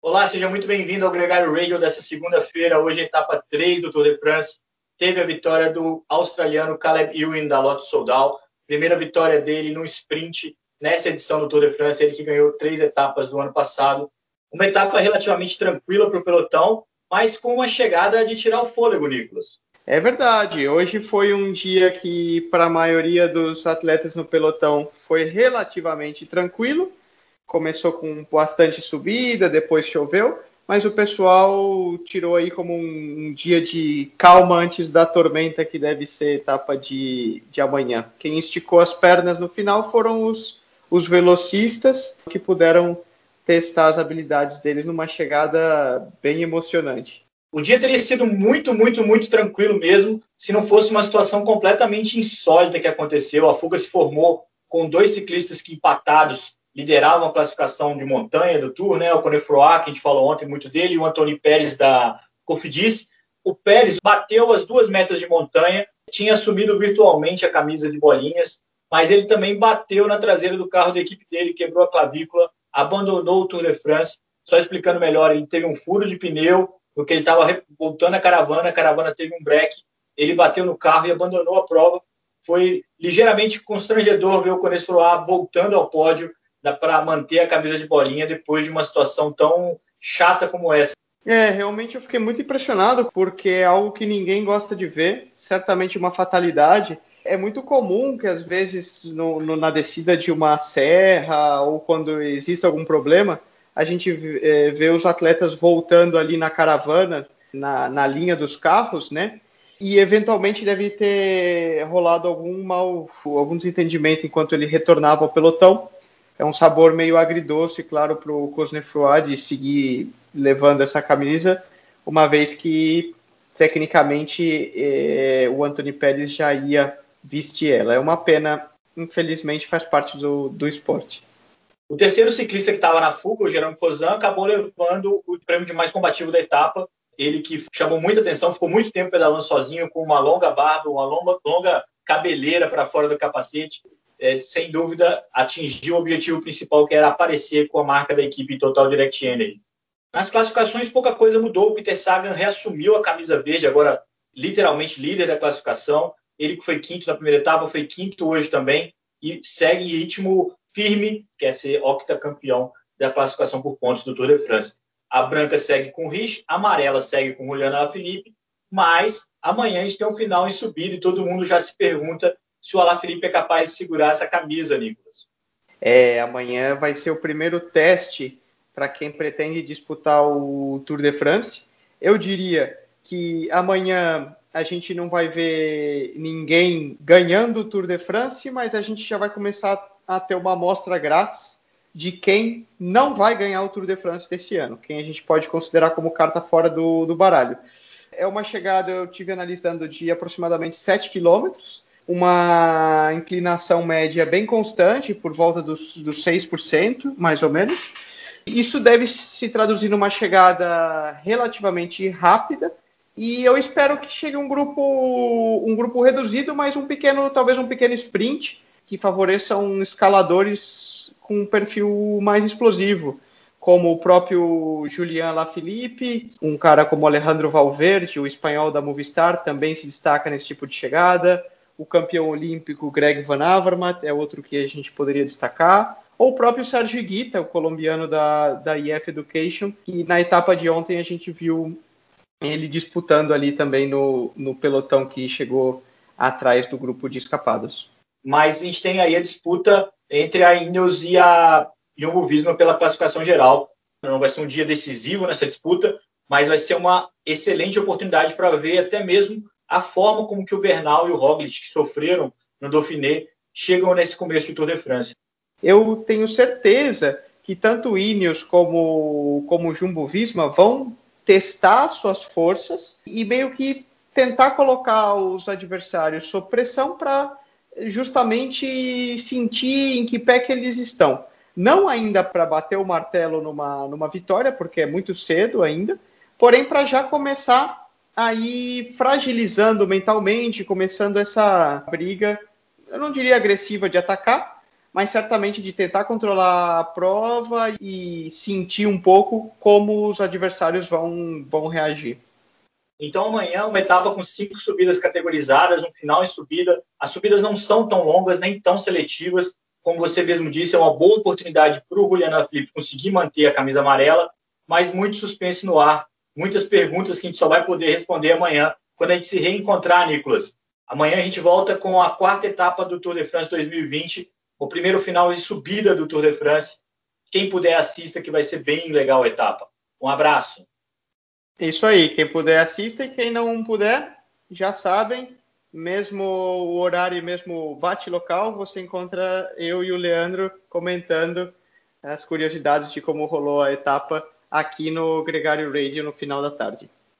Olá, seja muito bem-vindo ao Gregário Radio dessa segunda-feira. Hoje etapa 3 do Tour de France. Teve a vitória do australiano Caleb Ewan da Lotto Soudal. Primeira vitória dele no sprint nessa edição do Tour de France, ele que ganhou três etapas do ano passado. Uma etapa relativamente tranquila para o pelotão, mas com uma chegada de tirar o fôlego, Nicolas. É verdade. Hoje foi um dia que, para a maioria dos atletas no pelotão, foi relativamente tranquilo. Começou com bastante subida, depois choveu, mas o pessoal tirou aí como um, um dia de calma antes da tormenta que deve ser etapa de, de amanhã. Quem esticou as pernas no final foram os, os velocistas que puderam testar as habilidades deles numa chegada bem emocionante. O dia teria sido muito, muito, muito tranquilo mesmo se não fosse uma situação completamente insólita que aconteceu. A fuga se formou com dois ciclistas que empatados lideravam a classificação de montanha do Tour, né? O Conefroa, que a gente falou ontem muito dele, e o Antônio Pérez da Cofidis. O Pérez bateu as duas metas de montanha, tinha assumido virtualmente a camisa de bolinhas, mas ele também bateu na traseira do carro da equipe dele, quebrou a clavícula, abandonou o Tour de France. Só explicando melhor, ele teve um furo de pneu, porque ele estava voltando a caravana, a caravana teve um break, ele bateu no carro e abandonou a prova. Foi ligeiramente constrangedor ver o Conestroa voltando ao pódio para manter a camisa de bolinha depois de uma situação tão chata como essa. É, realmente eu fiquei muito impressionado porque é algo que ninguém gosta de ver, certamente uma fatalidade. É muito comum que às vezes no, no, na descida de uma serra ou quando existe algum problema, a gente é, vê os atletas voltando ali na caravana, na, na linha dos carros, né? E eventualmente deve ter rolado algum mal, algum desentendimento enquanto ele retornava ao pelotão. É um sabor meio agridoce, claro, para o Cosnefroy de seguir levando essa camisa, uma vez que tecnicamente é, o Anthony Pérez já ia vestir ela. É uma pena, infelizmente faz parte do, do esporte. O terceiro ciclista que estava na fuga, o Jerome Cozan, acabou levando o prêmio de mais combativo da etapa. Ele que chamou muita atenção, ficou muito tempo pedalando sozinho, com uma longa barba, uma longa, longa cabeleira para fora do capacete. É, sem dúvida, atingiu o objetivo principal, que era aparecer com a marca da equipe Total Direct Energy. Nas classificações, pouca coisa mudou. O Peter Sagan reassumiu a camisa verde, agora literalmente líder da classificação. Ele que foi quinto na primeira etapa, foi quinto hoje também e segue em ritmo firme, quer ser octacampeão da classificação por pontos do Tour de France. A branca segue com o Rich, a amarela segue com Juliana Alaphilippe, mas amanhã a gente tem um final em subida e todo mundo já se pergunta se o Alaphilippe é capaz de segurar essa camisa, Nicolas. É, amanhã vai ser o primeiro teste para quem pretende disputar o Tour de France. Eu diria que amanhã a gente não vai ver ninguém ganhando o Tour de France, mas a gente já vai começar a ter uma amostra grátis de quem não vai ganhar o Tour de France desse ano, quem a gente pode considerar como carta fora do, do baralho. É uma chegada, eu tive analisando, de aproximadamente 7 quilômetros, uma inclinação média bem constante, por volta dos, dos 6%, mais ou menos. Isso deve se traduzir numa chegada relativamente rápida, e eu espero que chegue um grupo, um grupo reduzido, mas um pequeno, talvez um pequeno sprint, que favoreçam escaladores com um perfil mais explosivo, como o próprio Julian Lafilippe, um cara como Alejandro Valverde, o espanhol da Movistar, também se destaca nesse tipo de chegada. O campeão olímpico Greg Van Avermaet é outro que a gente poderia destacar. Ou o próprio Sérgio Guita, o colombiano da, da IF Education, que na etapa de ontem a gente viu ele disputando ali também no, no pelotão que chegou atrás do grupo de escapados mas a gente tem aí a disputa entre a Ineos e a Jumbo Visma pela classificação geral. Não vai ser um dia decisivo nessa disputa, mas vai ser uma excelente oportunidade para ver até mesmo a forma como que o Bernal e o Roglic, que sofreram no Dauphiné, chegam nesse começo do Tour de France. Eu tenho certeza que tanto o Ineos como, como o Jumbo Visma vão testar suas forças e meio que tentar colocar os adversários sob pressão para justamente sentir em que pé que eles estão. Não ainda para bater o martelo numa, numa vitória, porque é muito cedo ainda, porém para já começar aí fragilizando mentalmente, começando essa briga, eu não diria agressiva de atacar, mas certamente de tentar controlar a prova e sentir um pouco como os adversários vão, vão reagir. Então amanhã uma etapa com cinco subidas categorizadas, um final em subida. As subidas não são tão longas nem tão seletivas, como você mesmo disse, é uma boa oportunidade para o Juliana Felipe conseguir manter a camisa amarela, mas muito suspense no ar, muitas perguntas que a gente só vai poder responder amanhã quando a gente se reencontrar, Nicolas. Amanhã a gente volta com a quarta etapa do Tour de France 2020, o primeiro final de subida do Tour de France. Quem puder assista, que vai ser bem legal a etapa. Um abraço. Isso aí, quem puder assista e quem não puder, já sabem, mesmo o horário mesmo o bate local, você encontra eu e o Leandro comentando as curiosidades de como rolou a etapa aqui no Gregário Radio no final da tarde.